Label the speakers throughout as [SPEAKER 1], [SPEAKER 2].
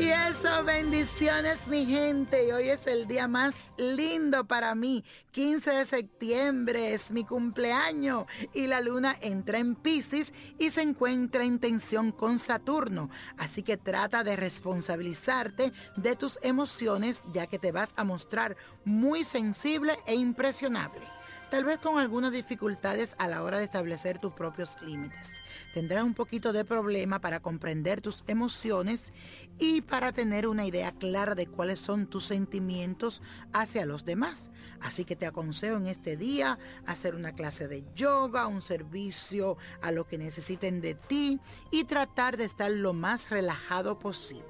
[SPEAKER 1] Y eso, bendiciones mi gente. Y hoy es el día más lindo para mí. 15 de septiembre es mi cumpleaños y la luna entra en Pisces y se encuentra en tensión con Saturno. Así que trata de responsabilizarte de tus emociones ya que te vas a mostrar muy sensible e impresionable tal vez con algunas dificultades a la hora de establecer tus propios límites. Tendrás un poquito de problema para comprender tus emociones y para tener una idea clara de cuáles son tus sentimientos hacia los demás. Así que te aconsejo en este día hacer una clase de yoga, un servicio a lo que necesiten de ti y tratar de estar lo más relajado posible.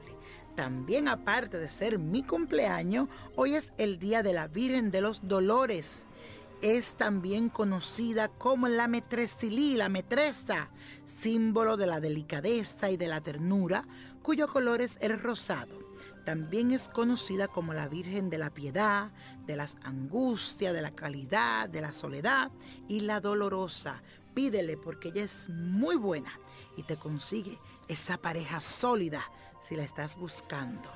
[SPEAKER 1] También aparte de ser mi cumpleaños, hoy es el Día de la Virgen de los Dolores es también conocida como la metresilí, la metresa, símbolo de la delicadeza y de la ternura, cuyo color es el rosado. También es conocida como la Virgen de la Piedad, de las angustias, de la calidad, de la soledad y la dolorosa. Pídele porque ella es muy buena y te consigue esa pareja sólida si la estás buscando.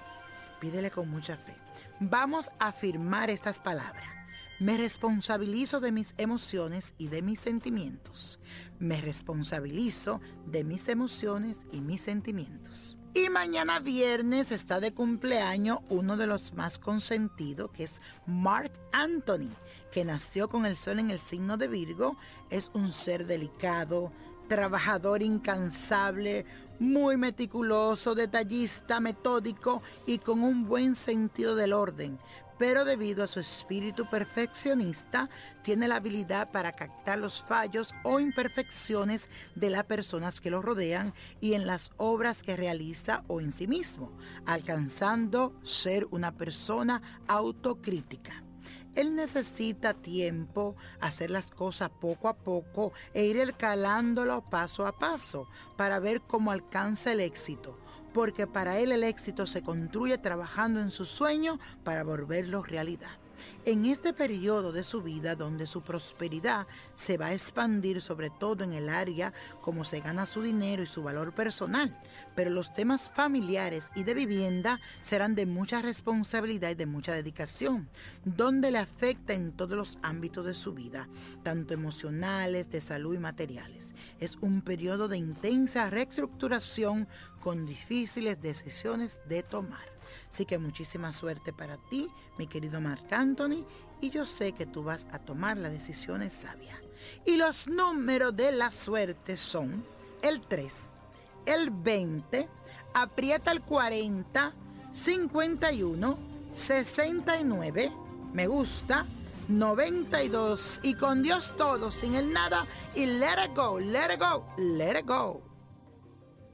[SPEAKER 1] Pídele con mucha fe. Vamos a afirmar estas palabras. Me responsabilizo de mis emociones y de mis sentimientos. Me responsabilizo de mis emociones y mis sentimientos. Y mañana viernes está de cumpleaños uno de los más consentidos, que es Mark Anthony, que nació con el sol en el signo de Virgo. Es un ser delicado, trabajador incansable, muy meticuloso, detallista, metódico y con un buen sentido del orden pero debido a su espíritu perfeccionista, tiene la habilidad para captar los fallos o imperfecciones de las personas que lo rodean y en las obras que realiza o en sí mismo, alcanzando ser una persona autocrítica. Él necesita tiempo, hacer las cosas poco a poco e ir escalándolo paso a paso para ver cómo alcanza el éxito porque para él el éxito se construye trabajando en su sueño para volverlo realidad en este periodo de su vida donde su prosperidad se va a expandir sobre todo en el área como se gana su dinero y su valor personal, pero los temas familiares y de vivienda serán de mucha responsabilidad y de mucha dedicación, donde le afecta en todos los ámbitos de su vida, tanto emocionales, de salud y materiales. Es un periodo de intensa reestructuración con difíciles decisiones de tomar. Así que muchísima suerte para ti, mi querido Marc Anthony, y yo sé que tú vas a tomar las decisiones sabias. Y los números de la suerte son el 3, el 20, aprieta el 40, 51, 69, me gusta, 92 y con Dios todo, sin el nada y let it go, let it go, let it go.